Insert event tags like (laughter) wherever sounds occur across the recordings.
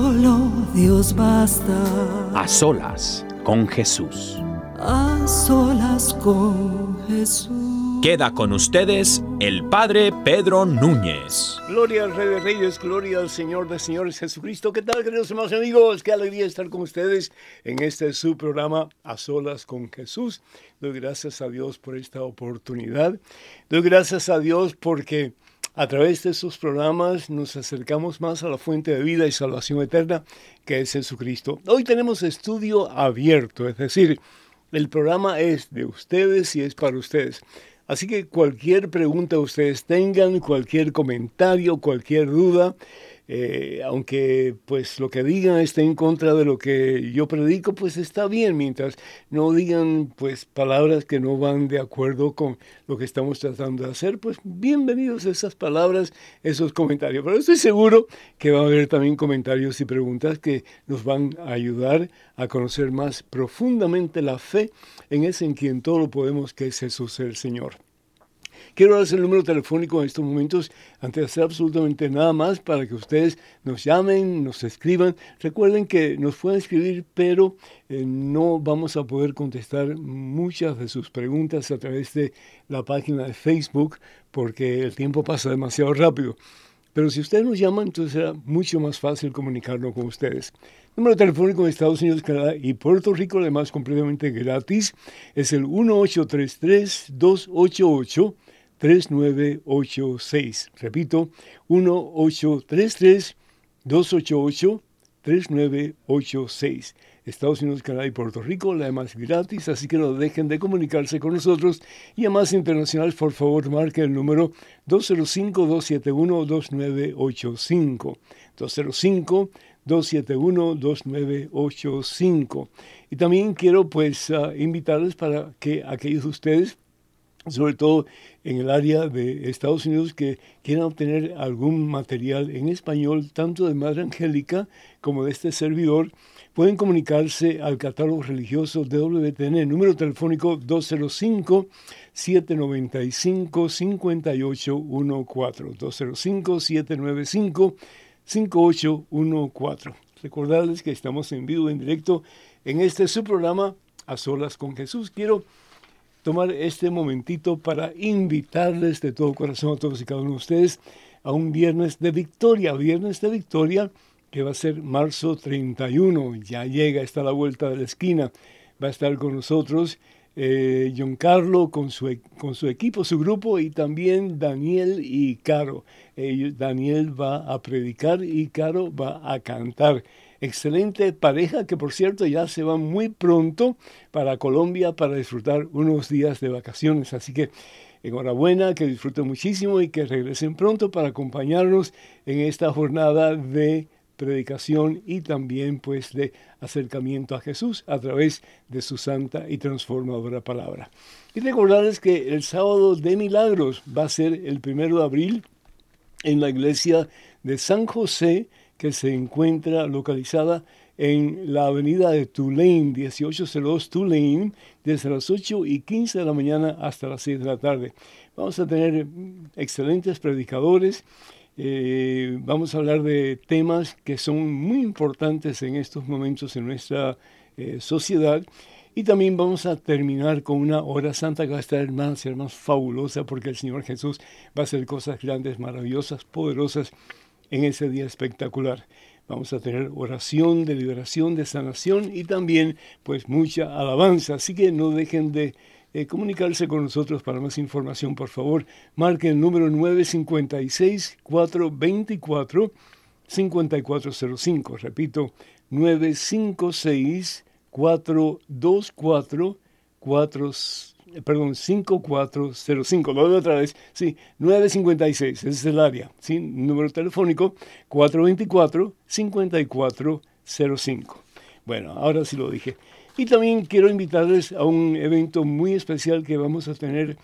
solo Dios basta, A Solas con Jesús. a solas con Jesús. Queda con ustedes el Padre Pedro Núñez. Gloria al Rey de Reyes, gloria al Señor de Señores Jesucristo. ¿Qué tal, queridos hermanos y amigos? Qué alegría estar con ustedes en este su programa A Solas con Jesús. Doy gracias a Dios por esta oportunidad. Doy gracias a Dios porque a través de sus programas nos acercamos más a la fuente de vida y salvación eterna que es Jesucristo. Hoy tenemos estudio abierto, es decir, el programa es de ustedes y es para ustedes. Así que cualquier pregunta ustedes tengan, cualquier comentario, cualquier duda, eh, aunque pues lo que digan esté en contra de lo que yo predico, pues está bien, mientras no digan pues palabras que no van de acuerdo con lo que estamos tratando de hacer, pues bienvenidos esas palabras, esos comentarios. Pero estoy seguro que va a haber también comentarios y preguntas que nos van a ayudar a conocer más profundamente la fe en ese en quien todo lo podemos, que es Jesús el Señor. Quiero darles el número telefónico en estos momentos antes de hacer absolutamente nada más para que ustedes nos llamen, nos escriban. Recuerden que nos pueden escribir, pero eh, no vamos a poder contestar muchas de sus preguntas a través de la página de Facebook porque el tiempo pasa demasiado rápido. Pero si ustedes nos llaman, entonces será mucho más fácil comunicarnos con ustedes. Número telefónico de Estados Unidos, Canadá y Puerto Rico, además completamente gratis, es el 1833-288. 3986. Repito, 1-833-288-3986. Estados Unidos, Canadá y Puerto Rico, la más gratis, así que no dejen de comunicarse con nosotros. Y a más internacional, por favor, marque el número 205-271-2985. 205-271-2985. Y también quiero pues uh, invitarles para que aquellos de ustedes sobre todo en el área de Estados Unidos que quieran obtener algún material en español, tanto de Madre Angélica como de este servidor, pueden comunicarse al catálogo religioso de WTN, número telefónico 205-795-5814, 205-795-5814. Recordarles que estamos en vivo, en directo, en este su programa, A Solas con Jesús. Quiero tomar este momentito para invitarles de todo corazón a todos y cada uno de ustedes a un viernes de victoria, viernes de victoria que va a ser marzo 31, ya llega, está a la vuelta de la esquina, va a estar con nosotros eh, John Carlo con su, e, con su equipo, su grupo y también Daniel y Caro. Daniel va a predicar y Caro va a cantar excelente pareja que por cierto ya se va muy pronto para Colombia para disfrutar unos días de vacaciones. Así que enhorabuena, que disfruten muchísimo y que regresen pronto para acompañarnos en esta jornada de predicación y también pues de acercamiento a Jesús a través de su santa y transformadora palabra. Y recordarles que el sábado de milagros va a ser el primero de abril en la iglesia de San José que se encuentra localizada en la avenida de Tulane, 1802 Tulane, desde las 8 y 15 de la mañana hasta las 6 de la tarde. Vamos a tener excelentes predicadores, eh, vamos a hablar de temas que son muy importantes en estos momentos en nuestra eh, sociedad Y también vamos a terminar con una hora santa que va a estar hermanos y fabulosa porque el Señor Jesús va a hacer cosas grandes, maravillosas, poderosas en ese día espectacular. Vamos a tener oración de liberación, de sanación y también pues mucha alabanza. Así que no dejen de eh, comunicarse con nosotros para más información, por favor. Marque el número 956-424-5405. Repito, 956-424-405 perdón, 5405, lo doy otra vez, sí, 956, ese es el área, sí, número telefónico 424-5405. Bueno, ahora sí lo dije. Y también quiero invitarles a un evento muy especial que vamos a tener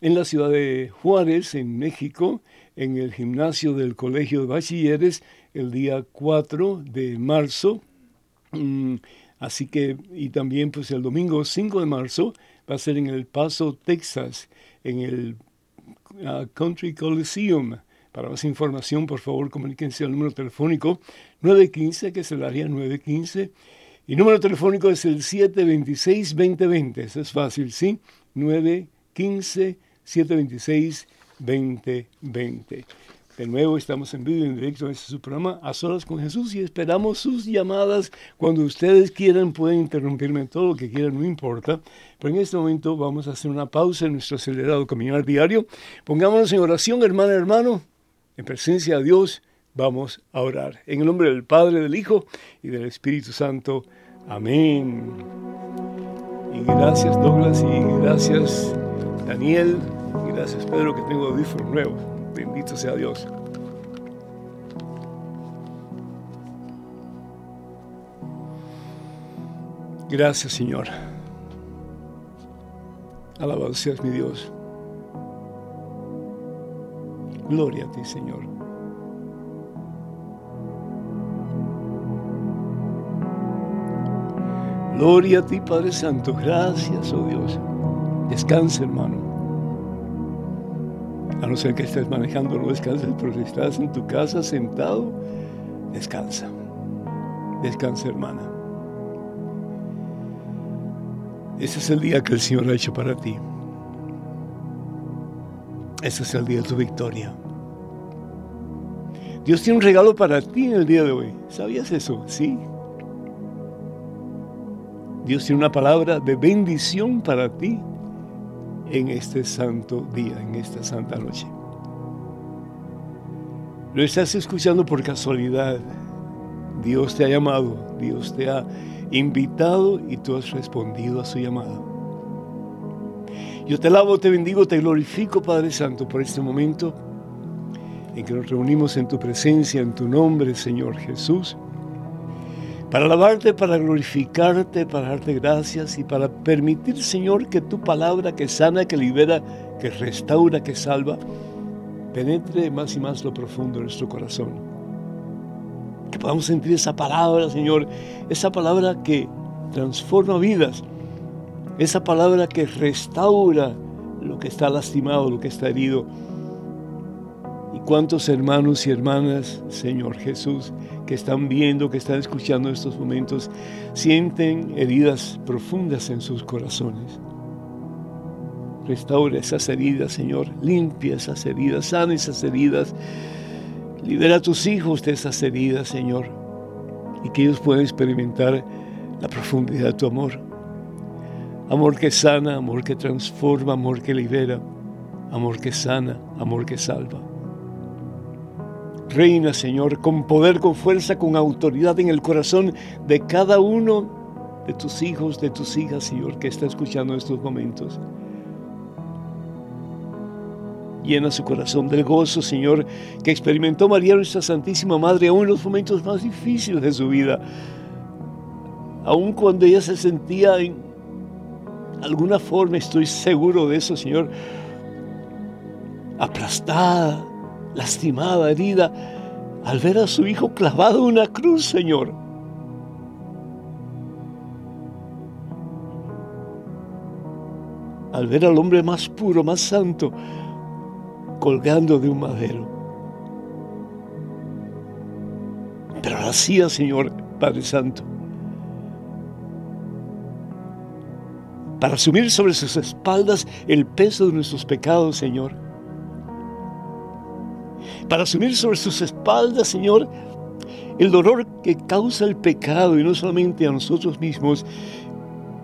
en la ciudad de Juárez, en México, en el gimnasio del Colegio de Bachilleres, el día 4 de marzo. Mm, así que, y también pues el domingo 5 de marzo va a ser en El Paso, Texas, en el ah, Country Coliseum. Para más información, por favor, comuníquense al número telefónico 915, que es el área 915 y número telefónico es el 726-2020. Eso es fácil, ¿sí? 915-726-2020. De nuevo estamos en vivo y en directo en este su programa A Solas con Jesús y esperamos sus llamadas. Cuando ustedes quieran pueden interrumpirme en todo lo que quieran, no importa. Pero en este momento vamos a hacer una pausa en nuestro acelerado caminar diario. Pongámonos en oración, hermana, hermano, en presencia de Dios Vamos a orar. En el nombre del Padre, del Hijo y del Espíritu Santo. Amén. Y gracias Douglas y gracias Daniel. Y gracias Pedro que tengo audífonos nuevos. Bendito sea Dios. Gracias Señor. Alabado seas mi Dios. Gloria a ti Señor. Gloria a ti, Padre Santo. Gracias, oh Dios. Descansa, hermano. A no ser que estés manejando, no descanses, pero si estás en tu casa sentado, descansa. Descansa, hermana. Ese es el día que el Señor ha hecho para ti. Ese es el día de tu victoria. Dios tiene un regalo para ti en el día de hoy. ¿Sabías eso? Sí. Dios tiene una palabra de bendición para ti en este santo día, en esta santa noche. Lo estás escuchando por casualidad. Dios te ha llamado, Dios te ha invitado y tú has respondido a su llamado. Yo te alabo, te bendigo, te glorifico, Padre Santo, por este momento en que nos reunimos en tu presencia, en tu nombre, Señor Jesús para alabarte, para glorificarte, para darte gracias y para permitir, Señor, que tu palabra que sana, que libera, que restaura, que salva, penetre más y más lo profundo de nuestro corazón. Que podamos sentir esa palabra, Señor, esa palabra que transforma vidas, esa palabra que restaura lo que está lastimado, lo que está herido. Y cuántos hermanos y hermanas, Señor Jesús, que están viendo, que están escuchando estos momentos, sienten heridas profundas en sus corazones. Restaura esas heridas, Señor. Limpia esas heridas, sana esas heridas. Libera a tus hijos de esas heridas, Señor. Y que ellos puedan experimentar la profundidad de tu amor. Amor que sana, amor que transforma, amor que libera, amor que sana, amor que salva. Reina, Señor, con poder, con fuerza, con autoridad en el corazón de cada uno de tus hijos, de tus hijas, Señor, que está escuchando en estos momentos. Llena su corazón del gozo, Señor, que experimentó María, nuestra Santísima Madre, aún en los momentos más difíciles de su vida. Aún cuando ella se sentía en alguna forma, estoy seguro de eso, Señor, aplastada, lastimada, herida, al ver a su hijo clavado en una cruz, Señor. Al ver al hombre más puro, más santo, colgando de un madero. Pero lo hacía, Señor Padre Santo, para asumir sobre sus espaldas el peso de nuestros pecados, Señor. Para asumir sobre sus espaldas, Señor, el dolor que causa el pecado y no solamente a nosotros mismos,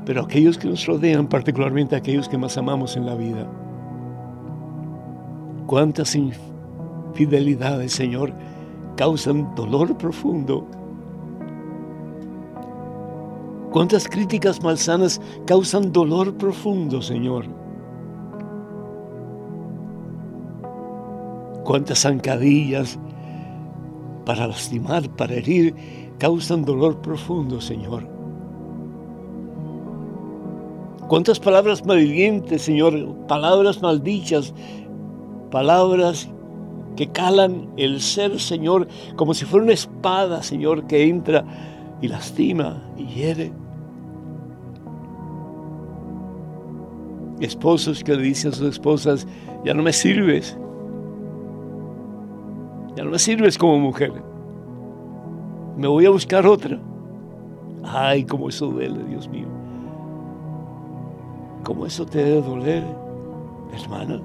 pero a aquellos que nos rodean, particularmente a aquellos que más amamos en la vida. Cuántas infidelidades, Señor, causan dolor profundo Cuántas críticas malsanas causan dolor profundo, Señor. Cuántas zancadillas para lastimar, para herir, causan dolor profundo, Señor. Cuántas palabras maldientes, Señor, palabras maldichas, palabras que calan el ser, Señor, como si fuera una espada, Señor, que entra y lastima y hiere. Esposos que le dicen a sus esposas, ya no me sirves. Ya no me sirves como mujer. Me voy a buscar otra. Ay, cómo eso duele, Dios mío. ¿Cómo eso te debe doler, hermana?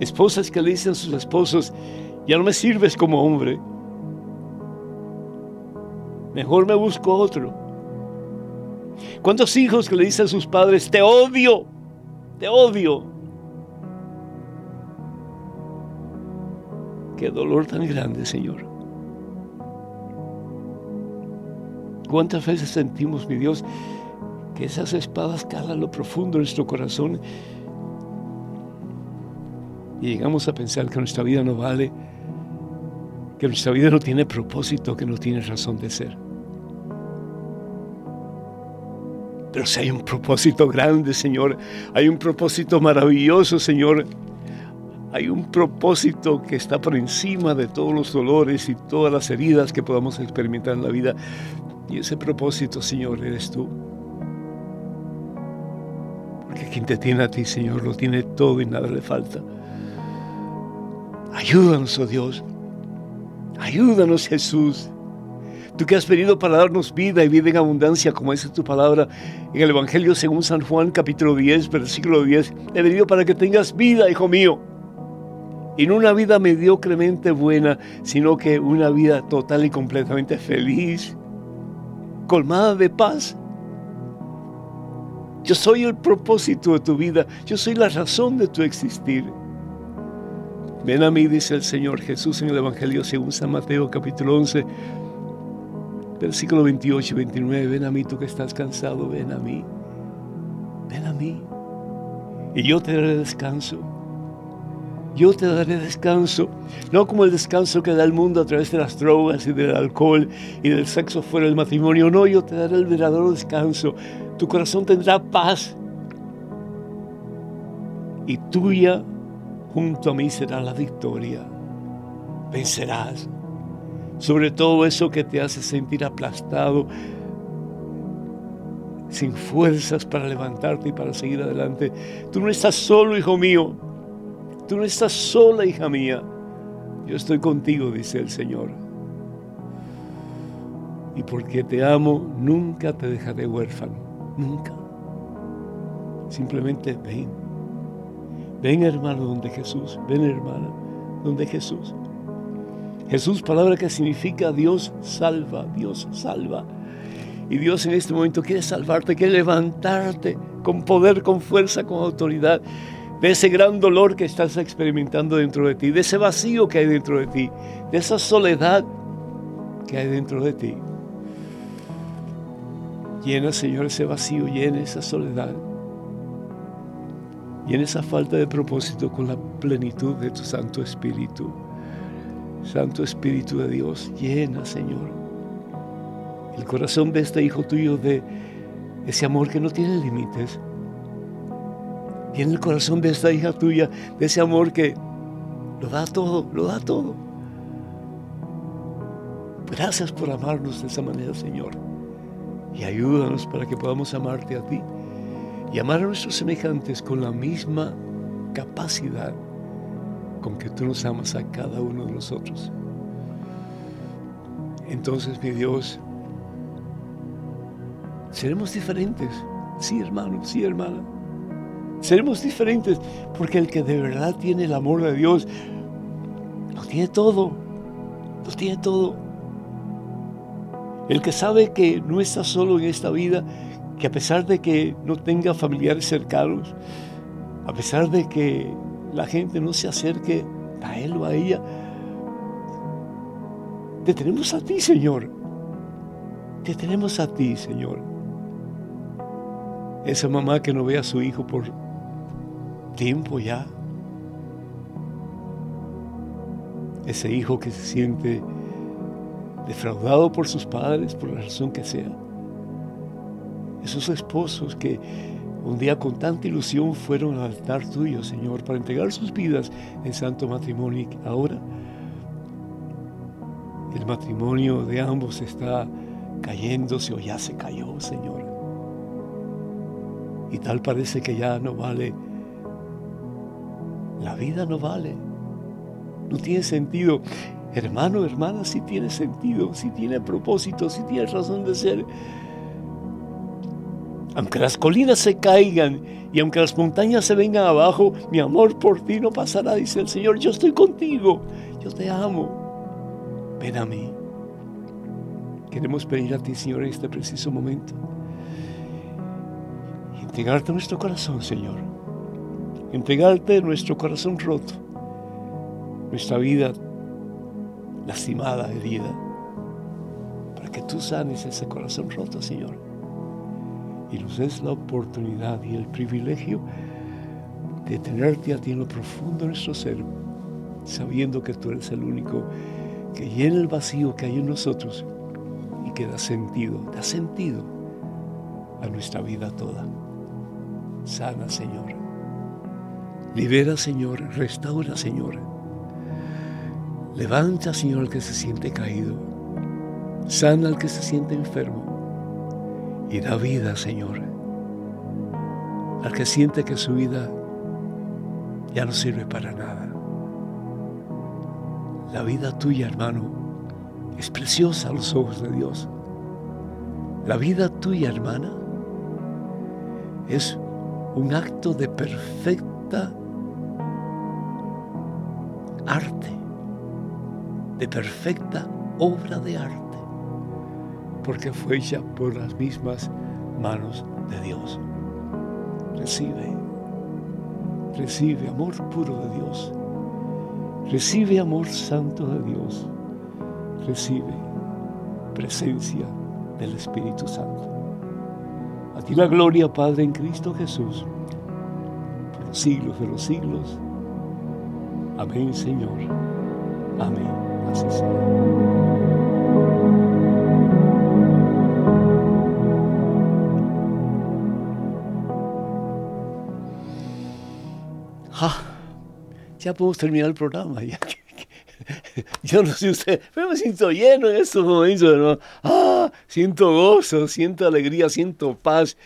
Esposas que le dicen a sus esposos, ya no me sirves como hombre. Mejor me busco otro. ¿Cuántos hijos que le dicen a sus padres, te odio, te odio? Qué dolor tan grande, Señor. ¿Cuántas veces sentimos, mi Dios, que esas espadas calan lo profundo de nuestro corazón y llegamos a pensar que nuestra vida no vale, que nuestra vida no tiene propósito, que no tiene razón de ser? Pero si hay un propósito grande, Señor, hay un propósito maravilloso, Señor. Hay un propósito que está por encima de todos los dolores y todas las heridas que podamos experimentar en la vida. Y ese propósito, Señor, eres tú. Porque quien te tiene a ti, Señor, lo tiene todo y nada le falta. Ayúdanos, oh Dios. Ayúdanos, Jesús. Tú que has venido para darnos vida y vida en abundancia, como dice tu palabra en el Evangelio según San Juan capítulo 10, versículo 10. He venido para que tengas vida, hijo mío. Y no una vida mediocremente buena, sino que una vida total y completamente feliz, colmada de paz. Yo soy el propósito de tu vida, yo soy la razón de tu existir. Ven a mí, dice el Señor Jesús en el Evangelio según San Mateo capítulo 11, Versículo 28 y 29, ven a mí tú que estás cansado, ven a mí, ven a mí. Y yo te daré descanso. Yo te daré descanso, no como el descanso que da el mundo a través de las drogas y del alcohol y del sexo fuera del matrimonio. No, yo te daré el verdadero descanso. Tu corazón tendrá paz. Y tuya junto a mí será la victoria. Vencerás sobre todo eso que te hace sentir aplastado, sin fuerzas para levantarte y para seguir adelante. Tú no estás solo, hijo mío. Tú no estás sola, hija mía. Yo estoy contigo, dice el Señor. Y porque te amo, nunca te dejaré huérfano. Nunca. Simplemente ven. Ven, hermano, donde Jesús. Ven, hermana, donde Jesús. Jesús, palabra que significa Dios salva, Dios salva. Y Dios en este momento quiere salvarte, quiere levantarte con poder, con fuerza, con autoridad de ese gran dolor que estás experimentando dentro de ti, de ese vacío que hay dentro de ti, de esa soledad que hay dentro de ti. Llena, Señor, ese vacío, llena esa soledad, llena esa falta de propósito con la plenitud de tu Santo Espíritu. Santo Espíritu de Dios, llena, Señor, el corazón de este hijo tuyo de ese amor que no tiene límites. Llena el corazón de esta hija tuya de ese amor que lo da todo, lo da todo. Gracias por amarnos de esa manera, Señor. Y ayúdanos para que podamos amarte a ti y amar a nuestros semejantes con la misma capacidad con que tú nos amas a cada uno de nosotros. Entonces, mi Dios, seremos diferentes. Sí, hermano, sí, hermana. Seremos diferentes porque el que de verdad tiene el amor de Dios lo tiene todo. Lo tiene todo. El que sabe que no está solo en esta vida, que a pesar de que no tenga familiares cercanos, a pesar de que la gente no se acerque a él o a ella, te tenemos a ti, Señor. Te tenemos a ti, Señor. Esa mamá que no ve a su hijo por tiempo ya. Ese hijo que se siente defraudado por sus padres, por la razón que sea. Esos esposos que un día con tanta ilusión fueron al altar tuyo, Señor, para entregar sus vidas en santo matrimonio. Ahora el matrimonio de ambos está cayéndose o ya se cayó, Señor. Y tal parece que ya no vale. La vida no vale. No tiene sentido. Hermano, hermana, sí tiene sentido, sí tiene propósito, sí tiene razón de ser. Aunque las colinas se caigan y aunque las montañas se vengan abajo, mi amor por ti no pasará, dice el Señor. Yo estoy contigo, yo te amo. Ven a mí. Queremos pedir a ti, Señor, en este preciso momento. entregarte nuestro corazón, Señor. Entregarte nuestro corazón roto. Nuestra vida lastimada, herida. Para que tú sanes ese corazón roto, Señor y nos des la oportunidad y el privilegio de tenerte a ti en lo profundo de nuestro ser, sabiendo que tú eres el único que llena el vacío que hay en nosotros y que da sentido, da sentido a nuestra vida toda. Sana, Señor. Libera, Señor. Restaura, Señor. Levanta, Señor, al que se siente caído. Sana al que se siente enfermo y da vida, Señor, al que siente que su vida ya no sirve para nada. La vida tuya, hermano, es preciosa a los ojos de Dios. La vida tuya, hermana, es un acto de perfecta arte, de perfecta obra de arte porque fue hecha por las mismas manos de Dios. Recibe, recibe amor puro de Dios. Recibe amor santo de Dios. Recibe presencia del Espíritu Santo. A ti la gloria, Padre, en Cristo Jesús, por los siglos de los siglos. Amén, Señor. Amén. Así sea. ya podemos terminar el programa. (laughs) Yo no sé usted, pero me siento lleno en estos momentos, Ah, siento gozo, siento alegría, siento paz.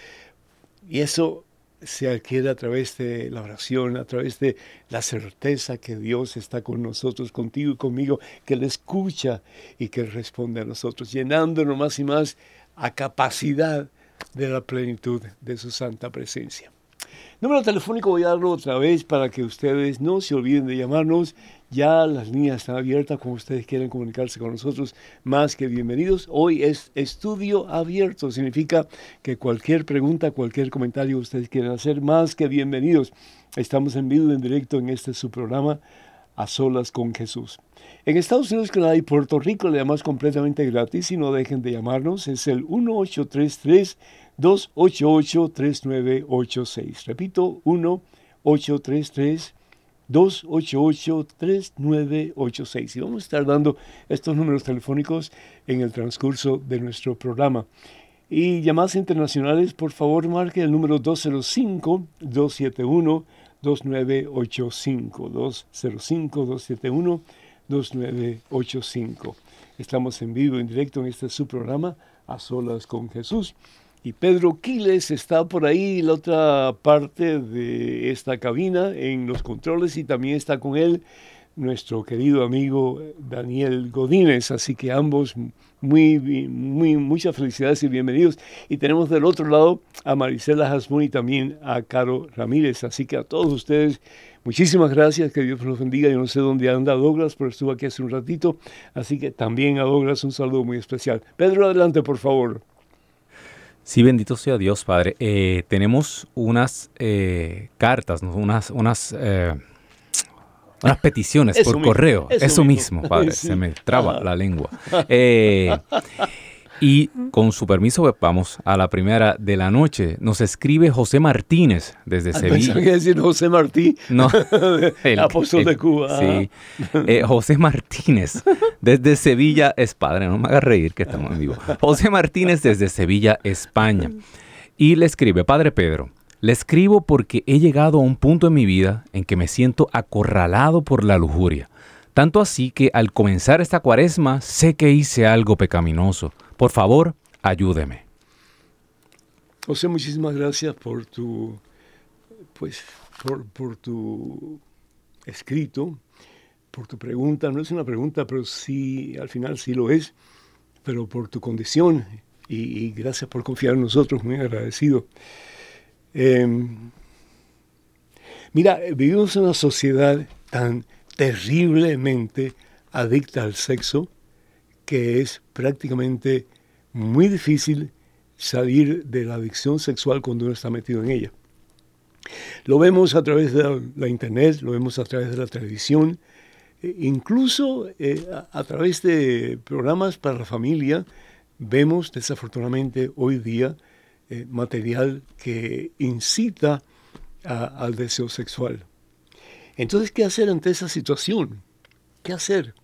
Y eso se adquiere a través de la oración, a través de la certeza que Dios está con nosotros, contigo y conmigo, que Él escucha y que responde a nosotros, llenándonos más y más a capacidad de la plenitud de su santa presencia. Número telefónico voy a darlo otra vez para que ustedes no se olviden de llamarnos. Ya las líneas están abiertas, como ustedes quieren comunicarse con nosotros, más que bienvenidos. Hoy es estudio abierto, significa que cualquier pregunta, cualquier comentario ustedes quieran hacer, más que bienvenidos. Estamos en vivo, en directo en este su programa, A Solas con Jesús. En Estados Unidos, Canadá y Puerto Rico le damos completamente gratis y no dejen de llamarnos. Es el 1833 288-3986. Repito, 1-833-288-3986. Y vamos a estar dando estos números telefónicos en el transcurso de nuestro programa. Y llamadas internacionales, por favor, marque el número 205-271. 2985 205 271 2985. Estamos en vivo, en directo en este su programa, A Solas con Jesús. Y Pedro Quiles está por ahí, la otra parte de esta cabina, en los controles, y también está con él nuestro querido amigo Daniel Godínez. Así que ambos muy, muy, muchas felicidades y bienvenidos. Y tenemos del otro lado a Marisela Hasmón y también a Caro Ramírez. Así que a todos ustedes, muchísimas gracias, que Dios los bendiga. Yo no sé dónde anda Douglas, pero estuvo aquí hace un ratito. Así que también a Douglas un saludo muy especial. Pedro, adelante, por favor. Sí, bendito sea Dios, Padre. Eh, tenemos unas eh, cartas, unas, unas eh, unas peticiones (laughs) por correo. Eso, mismo, padre. (laughs) Se me traba la lengua. (laughs) Y con su permiso, vamos a la primera de la noche. Nos escribe José Martínez desde ah, Sevilla. que decir José Martí. No, (laughs) el apóstol de Cuba. Sí. Eh, José Martínez desde Sevilla es padre. No me hagas reír que estamos en vivo. José Martínez desde Sevilla, España. Y le escribe, Padre Pedro, le escribo porque he llegado a un punto en mi vida en que me siento acorralado por la lujuria. Tanto así que al comenzar esta cuaresma sé que hice algo pecaminoso. Por favor, ayúdeme. José, muchísimas gracias por tu, pues, por, tu escrito, por tu pregunta. No es una pregunta, pero sí, al final sí lo es, pero por tu condición y gracias por confiar en nosotros, muy agradecido. Em, mira, vivimos en una sociedad tan terriblemente adicta al sexo que es prácticamente muy difícil salir de la adicción sexual cuando uno está metido en ella. Lo vemos a través de la, internet, lo vemos a través de la televisión, e incluso eh, a, través de programas para la familia, vemos desafortunadamente hoy día eh, material que incita al deseo sexual. Entonces, ¿qué hacer ante esa situación? ¿Qué hacer?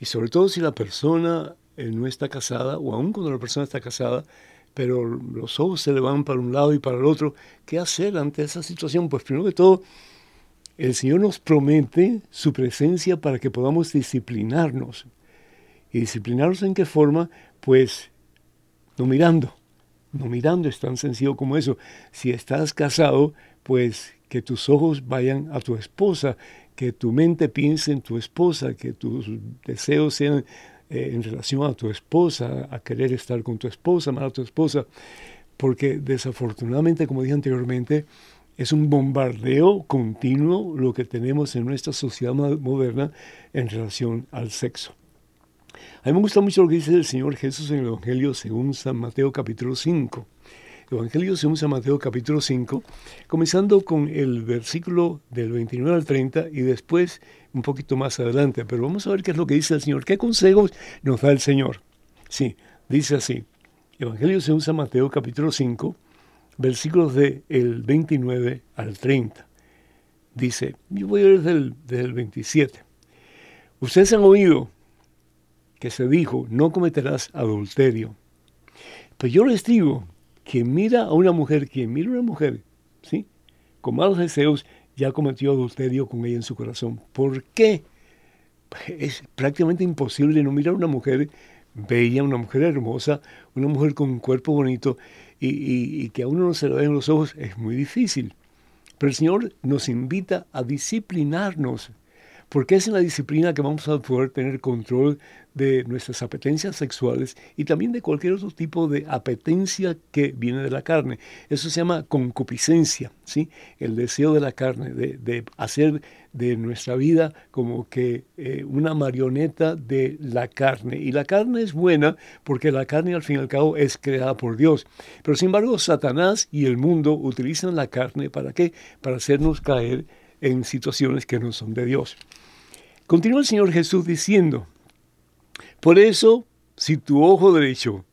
Y sobre todo si la persona eh, no está casada, o aún cuando la persona está casada, pero los ojos se le van para un lado y para el otro, ¿qué hacer ante esa situación? Pues primero que todo, el Señor nos promete su presencia para que podamos disciplinarnos. ¿Y disciplinarnos en qué forma? Pues no mirando, no mirando, es tan sencillo como eso. Si estás casado, pues que tus ojos vayan a tu esposa, que tu mente piense en tu esposa, que tus deseos sean eh, en relación a tu esposa, a querer estar con tu esposa, amar a tu esposa, porque desafortunadamente, como dije anteriormente, es un bombardeo continuo lo que tenemos en nuestra sociedad moderna en relación al sexo. A mí me gusta mucho lo que dice el Señor Jesús en el Evangelio según San Mateo capítulo 5. Evangelio según San Mateo capítulo 5, comenzando con el versículo del 29 al 30 y después un poquito más adelante. Pero vamos a ver qué es lo que dice el Señor, qué consejos nos da el Señor. Sí, dice así, Evangelio según San Mateo capítulo 5, versículos del el 29 al 30. Dice, yo voy a leer del, del 27. Ustedes han oído que se dijo, no cometerás adulterio. Pues yo les digo, que mira a una mujer, quien mira a una mujer, ¿sí? Con malos deseos, ya cometió adulterio con ella en su corazón. ¿Por qué? Es prácticamente imposible no mirar a una mujer bella, una mujer hermosa, una mujer con un cuerpo bonito y, y que a uno no se le vean los ojos, es muy difícil. Pero el Señor nos invita a disciplinarnos porque es en la disciplina que vamos a poder tener control de nuestras apetencias sexuales y también de cualquier otro tipo de apetencia que viene de la carne. Eso se llama concupiscencia, ¿sí? el deseo de la carne, de, hacer de nuestra vida como que eh, una marioneta de la carne. Y la carne es buena porque la carne al fin y al cabo es creada por Dios. Pero sin embargo, Satanás y el mundo utilizan la carne para qué? Para hacernos caer en situaciones que no son de Dios. Continúa el Señor Jesús diciendo, por eso, si tu ojo derecho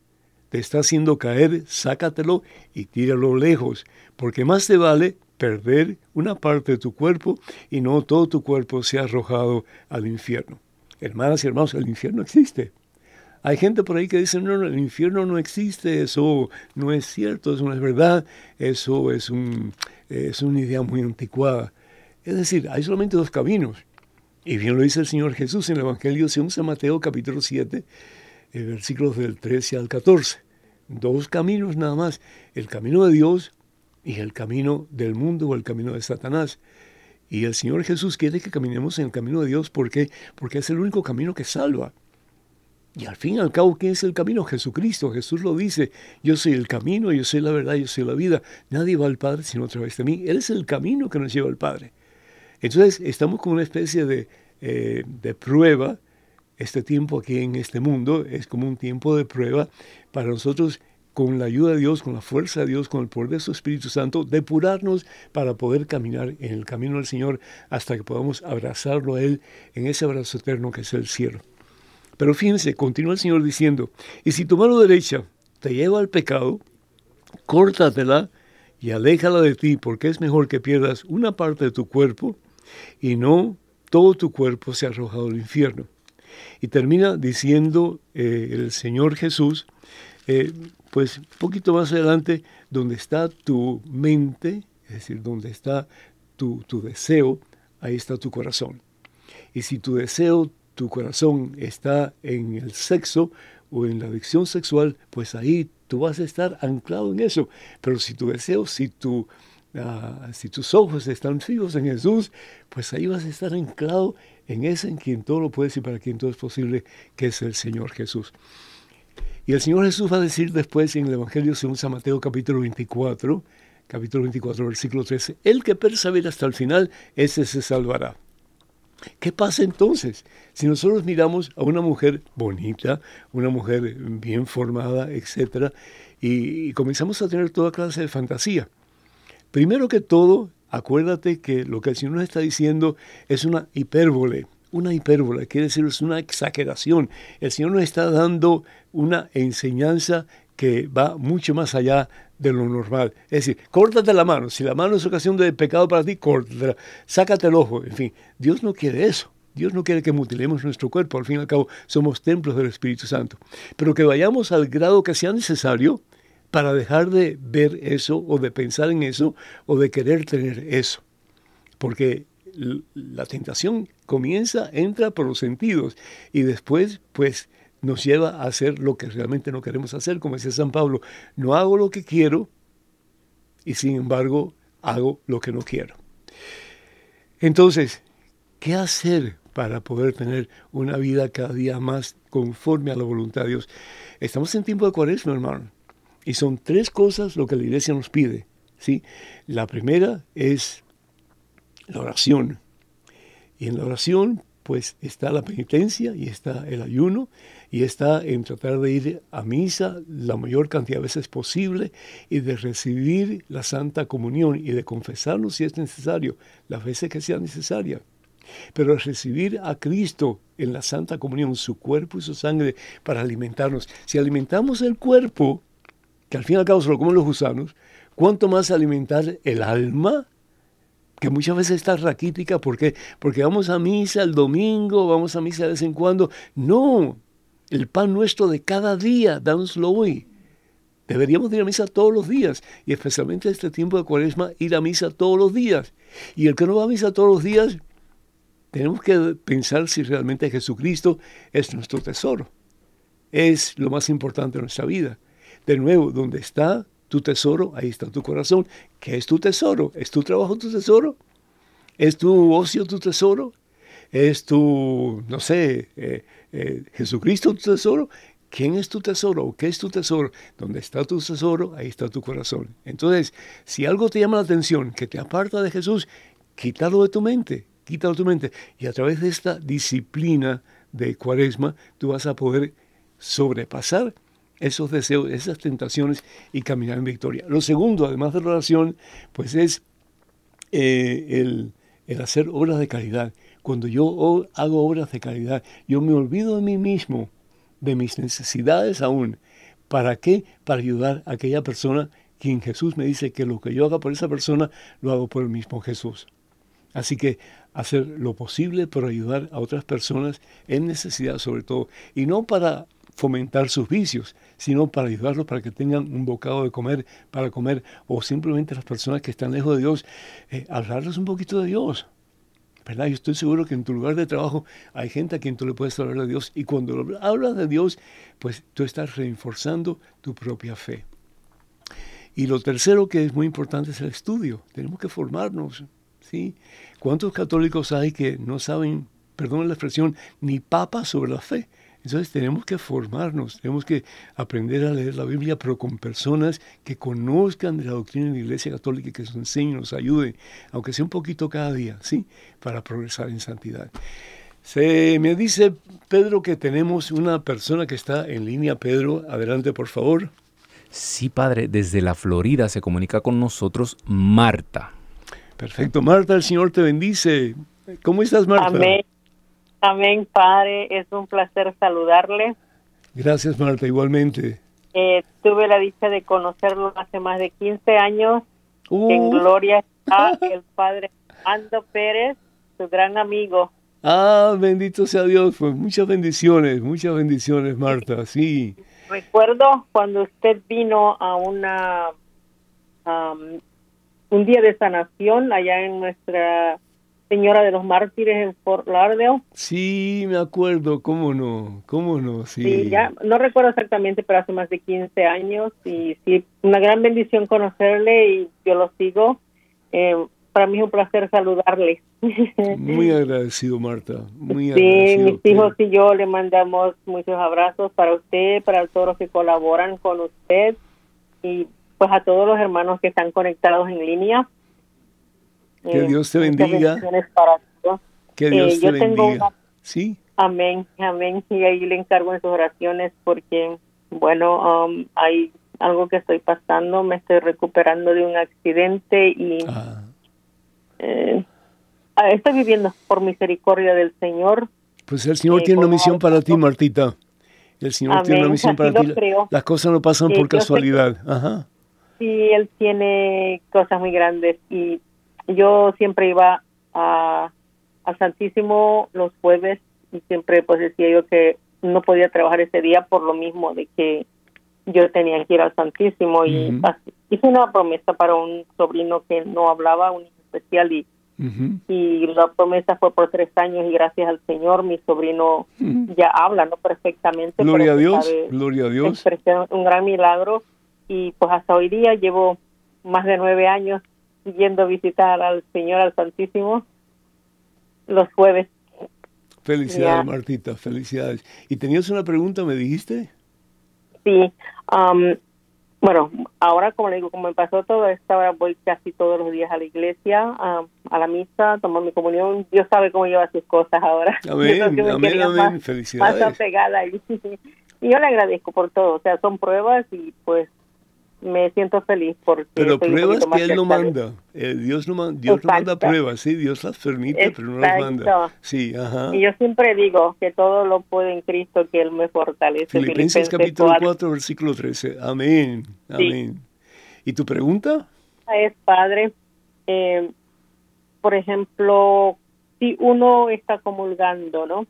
te está haciendo caer, sácatelo y tíralo lejos, porque más te vale perder una parte de tu cuerpo y no todo tu cuerpo sea arrojado al infierno. Hermanas y hermanos, el infierno existe. Hay gente por ahí que dice, no, el infierno no existe, eso no es cierto, eso no es verdad, eso es, un, es una idea muy anticuada. Es decir, hay solamente dos caminos. Y bien lo dice el Señor Jesús en el Evangelio según San Mateo capítulo 7, eh, versículos del 13 al 14. Dos caminos nada más, el camino de Dios y el camino del mundo o el camino de Satanás. Y el Señor Jesús quiere que caminemos en el camino de Dios. ¿Por qué? Porque es el único camino que salva. Y al fin y al cabo, ¿quién es el camino? Jesucristo. Jesús lo dice, yo soy el camino, yo soy la verdad, yo soy la vida. Nadie va al Padre sino a través de mí. Él es el camino que nos lleva al Padre. Entonces, estamos con una especie de, eh, de prueba. Este tiempo aquí en este mundo es como un tiempo de prueba para nosotros con la ayuda de Dios, con la fuerza de Dios, con el poder de su Espíritu Santo, depurarnos para poder caminar en el camino del Señor hasta que podamos abrazarlo a Él en ese abrazo eterno que es el cielo. Pero fíjense, continúa el Señor diciendo, y si tu mano derecha te lleva al pecado, córtatela y aléjala de ti, porque es mejor que pierdas una parte de tu cuerpo y no todo tu cuerpo sea arrojado al infierno. Y termina diciendo eh, el Señor Jesús, eh, pues un poquito más adelante, donde está tu mente, es decir, donde está tu, tu deseo, ahí está tu corazón. Y si tu deseo, tu corazón está en el sexo o en la adicción sexual, pues ahí tú vas a estar anclado en eso. Pero si tu deseo, si, tu, ah, si tus ojos están fijos en Jesús, pues ahí vas a estar anclado en ese en quien todo lo puedes y para quien todo es posible, que es el Señor Jesús. Y el Señor Jesús va a decir después en el Evangelio según San Mateo capítulo 24, capítulo 24, versículo 13, el que persevera hasta el final, ese se salvará. ¿Qué pasa entonces si nosotros miramos a una mujer bonita, una mujer bien formada, y, y comenzamos a tener toda clase de fantasía? Primero que todo, acuérdate que lo que el Señor nos está diciendo es una hipérbole. Una hipérbole quiere decir es una exageración. El Señor nos está dando una enseñanza que va mucho más allá de lo normal. Es decir, córtate la mano. Si la mano es ocasión de pecado para ti, córtatela. Sácate el ojo. En fin, Dios no quiere eso. Dios no quiere que mutilemos nuestro cuerpo. Al fin y al cabo, somos templos del Espíritu Santo. Pero que vayamos al grado que sea necesario para dejar de ver eso o de pensar en eso o de querer tener eso. Porque la tentación comienza, entra por los sentidos y después, pues, nos lleva a hacer lo que realmente no queremos hacer, como decía San Pablo, no hago lo que quiero y sin embargo hago lo que no quiero. Entonces, ¿qué hacer para poder tener una vida cada día más conforme a la voluntad de Dios? Estamos en tiempo de cuaresma, hermano, y son tres cosas lo que la iglesia nos pide. ¿sí? La primera es la oración. Y en la oración, pues está la penitencia y está el ayuno y está en tratar de ir a misa la mayor cantidad de veces posible y de recibir la Santa Comunión y de confesarnos si es necesario, las veces que sea necesaria. Pero recibir a Cristo en la Santa Comunión, su cuerpo y su sangre, para alimentarnos. Si alimentamos el cuerpo, que al fin y al cabo se lo comen los gusanos, ¿cuánto más alimentar el alma? que muchas veces está raquítica, ¿por qué? Porque vamos a misa el domingo, vamos a misa de vez en cuando. No, el pan nuestro de cada día, dánoslo hoy. Deberíamos ir a misa todos los días y especialmente en este tiempo de cuaresma ir a misa todos los días. Y el que no va a misa todos los días, tenemos que pensar si realmente Jesucristo es nuestro tesoro. Es lo más importante de nuestra vida. De nuevo, donde está tu tesoro, ahí está tu corazón. ¿Qué es tu tesoro? ¿Es tu trabajo tu tesoro? ¿Es tu ocio tu tesoro? ¿Es tu, no sé, eh, eh, Jesucristo tu tesoro, ¿quién es tu tesoro o qué es tu tesoro? Donde está tu tesoro, ahí está tu corazón. Entonces, si algo te llama la atención, que te aparta de Jesús, quítalo de tu mente, quítalo de tu mente. Y a través de esta disciplina de cuaresma, tú vas a poder sobrepasar esos deseos, esas tentaciones y caminar en victoria. Lo segundo, además de la oración, pues es eh, el, el hacer obras de caridad. Cuando yo hago obras de caridad, yo me olvido de mí mismo, de mis necesidades aún. ¿Para qué? Para ayudar a aquella persona quien Jesús me dice que lo que yo haga por esa persona, lo hago por el mismo Jesús. Así que hacer lo posible por ayudar a otras personas en necesidad sobre todo, y no para fomentar sus vicios, sino para ayudarlos para que tengan un bocado de comer, para comer, o simplemente las personas que están lejos de Dios, eh, hablarles un poquito de Dios, ¿verdad? Yo estoy seguro que en tu lugar de trabajo hay gente a quien tú le puedes hablar de Dios y cuando hablas de Dios, pues tú estás reforzando tu propia fe. Y lo tercero que es muy importante es el estudio. Tenemos que formarnos ¿sí? ¿Cuántos católicos hay que no saben, perdón la expresión, ni papa sobre la fe? Entonces tenemos que formarnos, tenemos que aprender a leer la Biblia, pero con personas que conozcan de la doctrina de la Iglesia Católica, que nos enseñen, nos ayuden, aunque sea un poquito cada día, ¿sí? Para progresar en santidad. Se me dice, Pedro, que tenemos una persona que está en línea. Pedro, adelante, por favor. Sí, padre, desde la Florida se comunica con nosotros Marta. Perfecto, Marta, el Señor te bendice. ¿Cómo estás, Marta? Amén. Amén, Padre. Es un placer saludarle. Gracias, Marta, igualmente. Eh, tuve la dicha de conocerlo hace más de 15 años. Uh. En gloria está el Padre Ando Pérez, su gran amigo. Ah, bendito sea Dios. Pues muchas bendiciones, muchas bendiciones, Marta. Sí. Recuerdo cuando usted vino a una um, un día de sanación allá en nuestra Señora de los Mártires en Fort Lauderdale. Sí, me acuerdo, cómo no, cómo no, sí. Sí, ya no recuerdo exactamente, pero hace más de 15 años y sí, una gran bendición conocerle y yo lo sigo. Eh, para mí es un placer saludarle. (laughs) Muy agradecido, Marta, muy Sí, agradecido. mis hijos y yo le mandamos muchos abrazos para usted, para todos los que colaboran con usted y pues a todos los hermanos que están conectados en línea. Que Eh, Dios te bendiga. para. Que Dios Eh, te yo tengo bendiga. una- Sí, Amén, amén. Y ahí le encargo en sus oraciones porque, bueno, um, hay algo que estoy pasando, me estoy recuperando de un accidente y ah, eh, ah, estoy viviendo por misericordia del Señor. pues el Señor Eh, tiene una misión para ti. Martita. El Señor tiene una Amén, misión para ti. creo. Las cosas no pasan Eh, por casualidad. Ajá. Sí, Él tiene cosas muy grandes y yo siempre iba a, al Santísimo los jueves y siempre pues decía yo que no podía trabajar ese día por lo mismo de que yo tenía que ir al Santísimo y hice una promesa para un sobrino que no hablaba, un especial y, Ujú. y la promesa fue por tres años y gracias al Señor mi sobrino ya habla, no perfectamente. Gloria a Dios, sabe gloria a Dios. un gran milagro y pues hasta hoy día llevo más de nueve años yendo a visitar al Señor, al Santísimo, los jueves. Felicidades, Ya. Martita, felicidades. ¿Y tenías una pregunta, me dijiste? Sí, am, bueno, ahora como le digo, como me pasó todo esto, ahora voy casi todos los días a la iglesia, am, a la misa, tomar mi comunión. Dios sabe cómo lleva sus cosas ahora. (laughs) Amén, amén, amén. más- más Felicidades. apegada y, (laughs) y yo le agradezco por todo, o sea, son pruebas y pues me siento feliz porque Pero pruebas que Él no manda. Eh, Dios no, man- Dios no manda Exacto. pruebas, sí, Dios las permite, pero no las manda. Exacto. Sí, ajá. Y yo siempre digo que todo lo puedo en Cristo que Él me fortalece. Filipenses capítulo 4, versículo 13. Amén, Sí. amén. ¿Y tu pregunta? Es Padre, eh, por ejemplo, si uno está comulgando, ¿no?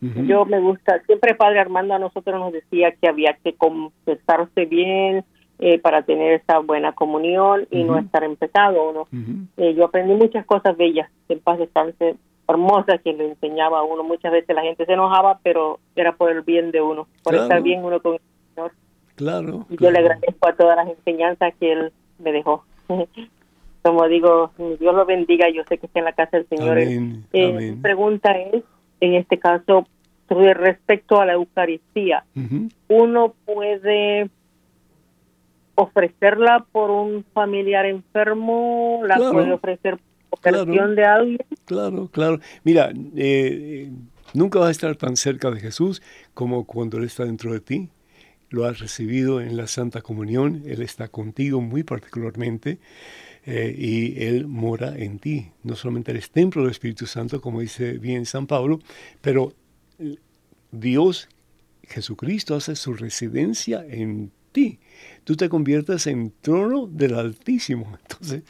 Yo me gusta, siempre Padre Armando a nosotros nos decía que había que confesarse bien eh, para tener esa buena comunión y no Ujú. estar en pecado, ¿no? Ujú. Eh, yo aprendí muchas cosas bellas, en paz descanse, hermosas que le enseñaba a uno. Muchas veces la gente se enojaba, pero era por el bien de uno, por Claro. estar bien uno con el Señor. Claro. Y yo le claro. agradezco a todas las enseñanzas que Él me dejó. (laughs) Como digo, Dios lo bendiga, yo sé que está en la casa del Señor. Amén, Eh, amén. Mi pregunta es, en este caso, sobre respecto a la Eucaristía, Ujú. ¿uno puede ofrecerla por un familiar enfermo? ¿La Claro. puede ofrecer por Claro. de alguien? Claro, claro. Mira, eh, eh, nunca vas a estar tan cerca de Jesús como cuando Él está dentro de ti. Lo has recibido en la Santa Comunión, Él está contigo muy particularmente eh, y Él mora en ti. No solamente eres templo del Espíritu Santo, como dice bien San Pablo, pero Dios, Jesucristo, hace su residencia en ti. Tú te conviertes en trono del Altísimo. (laughs) Entonces,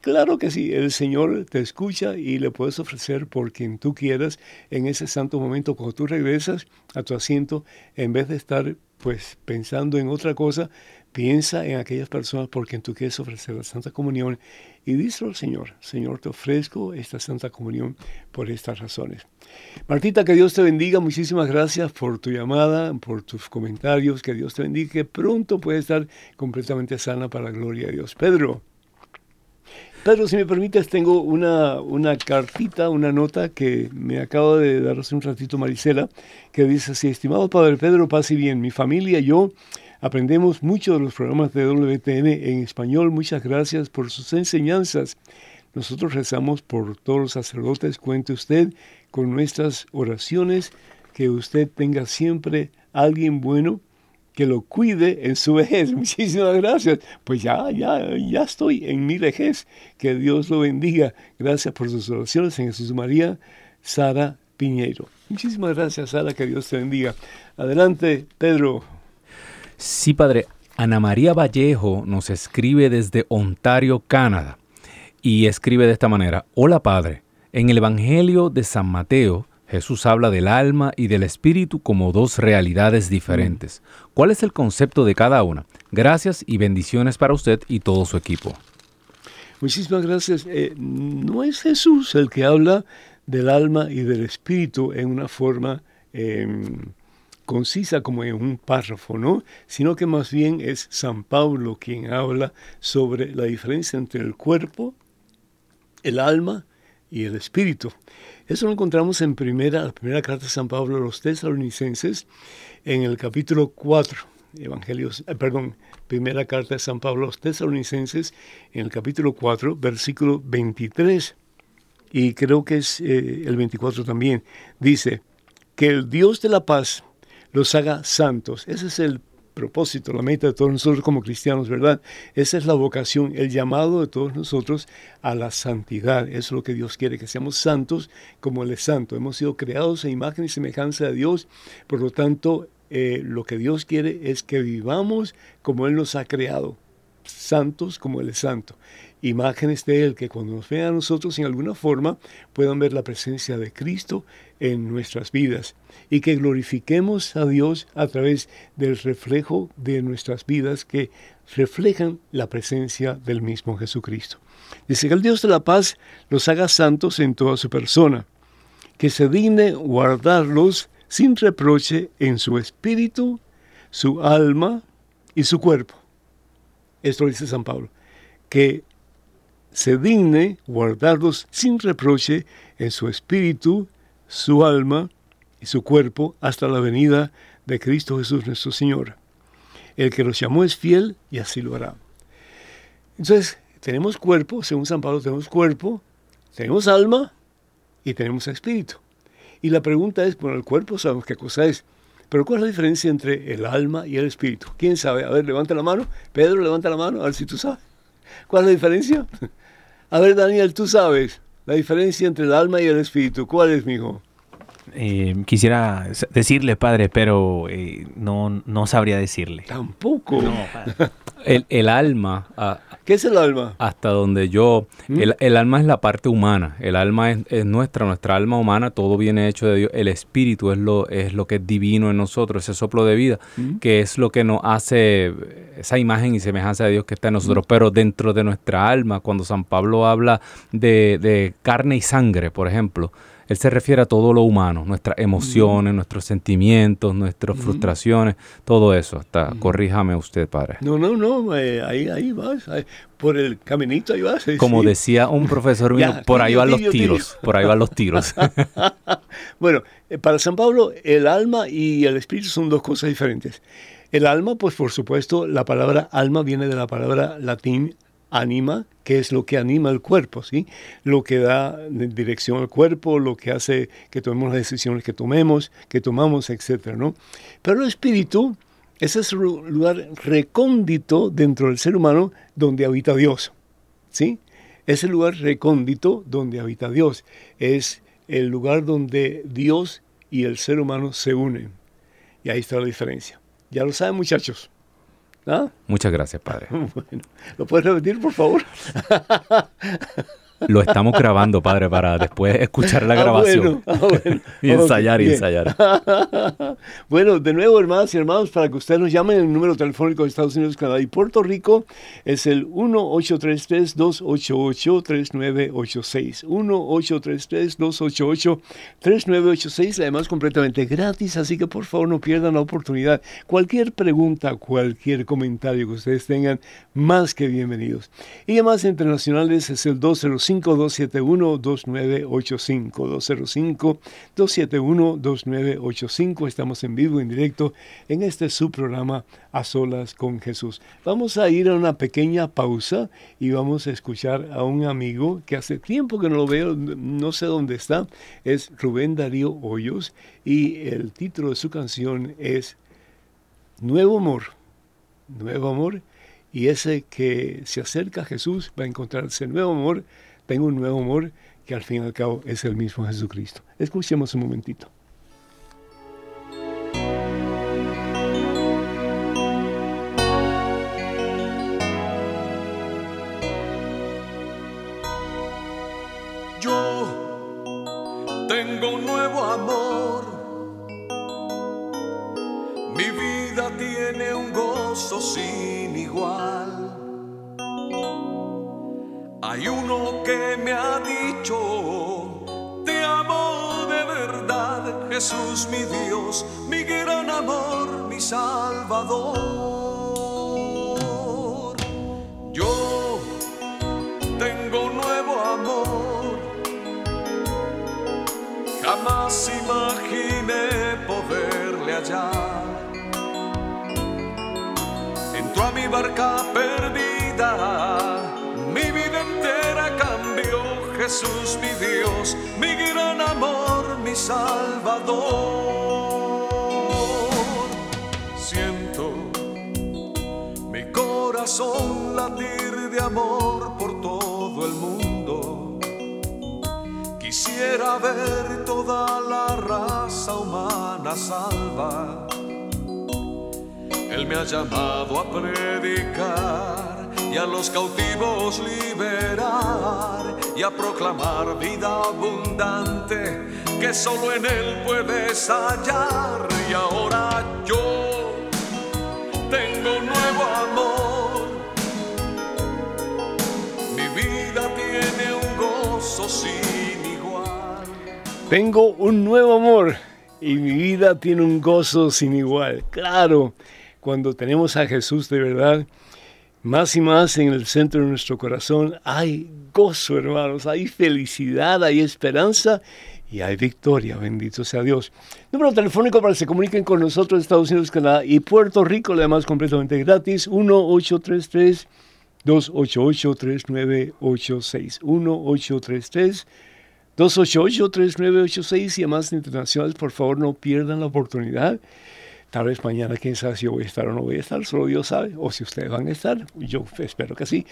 Claro que sí, el Señor te escucha y le puedes ofrecer por quien tú quieras en ese santo momento cuando tú regresas a tu asiento, en vez de estar pues pensando en otra cosa, piensa en aquellas personas por quien tú quieres ofrecer la Santa Comunión y díselo al Señor, Señor, te ofrezco esta Santa Comunión por estas razones. Martita, que Dios te bendiga, muchísimas gracias por tu llamada, por tus comentarios, que Dios te bendiga, que pronto puedes estar completamente sana para la gloria de Dios. Pedro. Pedro, si me permites, tengo una, una cartita, una nota que me acaba de dar hace un ratito Marisela, que dice así, estimado Padre Pedro, pase bien, mi familia y yo aprendemos mucho de los programas de WTN en español, muchas gracias por sus enseñanzas. Nosotros rezamos por todos los sacerdotes, cuente usted con nuestras oraciones, que usted tenga siempre alguien bueno que lo cuide en su vejez. (laughs) Muchísimas gracias. Pues ya, ya, ya estoy en mi vejez. Que Dios lo bendiga. Gracias por sus oraciones en Jesús María, Sara Piñeiro. Muchísimas gracias, Sara. Que Dios te bendiga. Adelante, Pedro. Sí, padre. Ana María Vallejo nos escribe desde Ontario, Canadá. Y escribe de esta manera. Hola, padre. En el Evangelio de San Mateo, Jesús habla del alma y del espíritu como dos realidades diferentes. ¿Cuál es el concepto de cada una? Gracias y bendiciones para usted y todo su equipo. Muchísimas gracias. Eh, no es Jesús el que habla del alma y del espíritu en una forma em, concisa como en un párrafo, ¿no? Sino que más bien es San Pablo quien habla sobre la diferencia entre el cuerpo, el alma y el espíritu. Eso lo encontramos en primera, la primera carta de San Pablo a los tesalonicenses, en el capítulo 4, Evangelios, eh, perdón, primera carta de San Pablo a los tesalonicenses, en el capítulo 4, versículo 23, y creo que es eh, el 24 también, dice, que el Dios de la paz los haga santos. Ese es el propósito, la meta de todos nosotros como cristianos, ¿verdad? Esa es la vocación, el llamado de todos nosotros a la santidad. Eso es lo que Dios quiere, que seamos santos como Él es santo. Hemos sido creados a imagen y semejanza de Dios, por lo tanto, eh, lo que Dios quiere es que vivamos como Él nos ha creado, santos como Él es santo imágenes de Él, que cuando nos vean a nosotros en alguna forma puedan ver la presencia de Cristo en nuestras vidas y que glorifiquemos a Dios a través del reflejo de nuestras vidas que reflejan la presencia del mismo Jesucristo. Dice que el Dios de la paz los haga santos en toda su persona, que se digne guardarlos sin reproche en su espíritu, su alma y su cuerpo. Esto dice San Pablo, que se digne guardarlos sin reproche en su espíritu, su alma y su cuerpo hasta la venida de Cristo Jesús nuestro Señor. El que los llamó es fiel y así lo hará. Entonces, tenemos cuerpo, según San Pablo, tenemos cuerpo, tenemos alma y tenemos espíritu. Y la pregunta es, bueno, el cuerpo sabemos qué cosa es, pero ¿cuál es la diferencia entre el alma y el espíritu? ¿Quién sabe? A ver, levanta la mano. Pedro, levanta la mano, a ver si tú sabes. ¿Cuál es la diferencia? A ver, Daniel, tú sabes la diferencia entre el alma y el espíritu. ¿Cuál es, mijo? Eh, quisiera decirle, padre, pero eh, no, no sabría decirle. Tampoco. No, el, el, alma. Ah, ¿Qué es el alma? Hasta donde yo. ¿Mm? El, el, alma es la parte humana. El alma es, es, nuestra, nuestra alma humana. Todo viene hecho de Dios. El espíritu es lo, es lo que es divino en nosotros, ese soplo de vida, ¿Mm? que es lo que nos hace esa imagen y semejanza de Dios que está en nosotros. ¿Mm? Pero dentro de nuestra alma, cuando San Pablo habla de, de carne y sangre, por ejemplo, él se refiere a todo lo humano, nuestras emociones, nuestros sentimientos, nuestras frustraciones, todo eso. Hasta, mm. Corríjame usted, padre. No, no, no, eh, ahí, ahí vas, por el caminito ahí vas. Como decía un profesor mío, (laughs) por ahí van los tiros, por ahí van los (laughs) tiros. bueno, eh, para San Pablo, el alma y el espíritu son dos cosas diferentes. El alma, pues por supuesto, la palabra alma viene de la palabra latín anima, que es lo que anima el cuerpo, ¿sí? Lo que da dirección al cuerpo, lo que hace que tomemos las decisiones que tomemos, que tomamos, etcétera, ¿no? Pero el espíritu es ese lugar recóndito dentro del ser humano donde habita Dios, ¿sí? Es el lugar recóndito donde habita Dios. Es el lugar donde Dios y el ser humano se unen. Y ahí está la diferencia. Ya lo saben, muchachos. ¿Ah? Muchas gracias, padre. (laughs) Bueno, ¿Lo puedes repetir, por favor? (laughs) Lo estamos grabando, padre, para después escuchar la Ah, grabación. bueno, ah, bueno. (laughs) y ensayar y ensayar. (laughs) bueno, de nuevo, hermanas y hermanos, para que ustedes nos llamen el número telefónico de Estados Unidos, Canadá y Puerto Rico es el 1-833-288-3986. 1-833-288-3986. Además, completamente gratis, así que por favor no pierdan la oportunidad. Cualquier pregunta, cualquier comentario que ustedes tengan, más que bienvenidos. Y llamadas internacionales es el 205-271-2985. 205-271-2985. Estamos en vivo, en directo, en este su programa A Solas con Jesús. Vamos a ir a una pequeña pausa y vamos a escuchar a un amigo que hace tiempo que no lo veo, no sé dónde está. Es Rubén Darío Hoyos y el título de su canción es Nuevo Amor. Nuevo Amor. Y ese que se acerca a Jesús va a encontrar ese nuevo amor. Tengo un nuevo amor que al fin y al cabo es el mismo Jesucristo. Escuchemos un momentito. Yo tengo un nuevo amor. Mi vida tiene un gozo sin Hay uno que me ha dicho, te amo de verdad, Jesús mi Dios, mi gran amor, mi Salvador. Yo tengo nuevo amor. Jamás imaginé poderle hallar. Entró a mi barca perdida, Jesús, mi Dios, mi gran amor, mi Salvador. Siento mi corazón latir de amor por todo el mundo. Quisiera ver toda la raza humana salva. Él me ha llamado a predicar y a los cautivos liberar y a proclamar vida abundante que solo en Él puedes hallar. Y ahora yo tengo un nuevo amor. Mi vida tiene un gozo sin igual. Tengo un nuevo amor y mi vida tiene un gozo sin igual. Claro, cuando tenemos a Jesús de verdad, más y más en el centro de nuestro corazón hay gozo, hermanos, hay felicidad, hay esperanza y hay victoria, bendito sea Dios. Número telefónico para que se comuniquen con nosotros, Estados Unidos, Canadá y Puerto Rico, además completamente gratis, 1-833. 288-3986. 1-833. 288-3986 y llamadas internacionales, por favor no pierdan la oportunidad. Tal vez mañana, quién sabe si yo voy a estar o no voy a estar, solo Dios sabe. O si ustedes van a estar, yo espero que sí.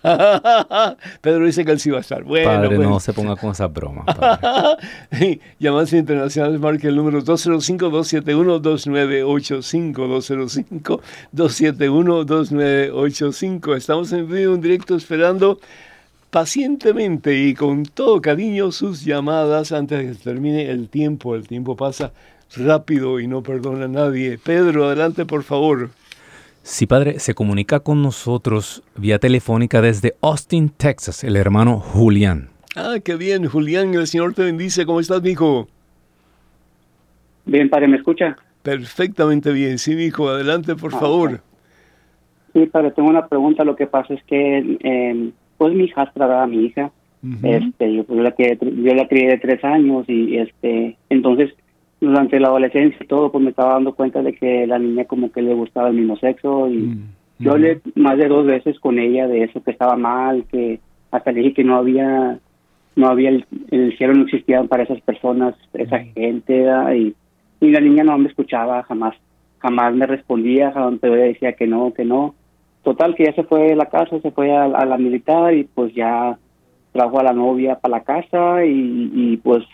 (laughs) Pedro dice que él sí va a estar. Bueno, Padre, no se ponga con esas bromas. padre. (laughs) Sí, Llamadas internacionales, marque el número 205-271-2985, 205-271-2985. Estamos en vivo, en directo, esperando pacientemente y con todo cariño sus llamadas antes de que termine el tiempo. El tiempo pasa rápido y no perdona a nadie. Pedro, adelante, por favor. Sí, padre, se comunica con nosotros vía telefónica desde Austin, Texas, el hermano Julián. Ah, qué bien, Julián, el Señor te bendice. ¿Cómo estás, mijo? Bien, padre, ¿me escucha? Perfectamente bien. Sí, mijo, adelante, por favor. Sí, padre, tengo una pregunta. Lo que pasa es que, eh, pues, mi hijastra, ¿verdad? mi hija, Ujú. este, yo, pues, la crié, yo la crié de tres años y, este, entonces, durante la adolescencia y todo, pues, me estaba dando cuenta de que la niña como que le gustaba el mismo sexo y Mm, yo hablé más de dos veces con ella de eso, que estaba mal, que hasta le dije que no había, no había, el, el cielo no existía para esas personas, esa gente, ¿verdad? y, y la niña no me escuchaba, jamás, jamás me respondía, jamás, pero ella decía que no, que no. Total, que ya se fue de la casa, se fue a, a la militar y pues ya trajo a la novia para la casa y, y pues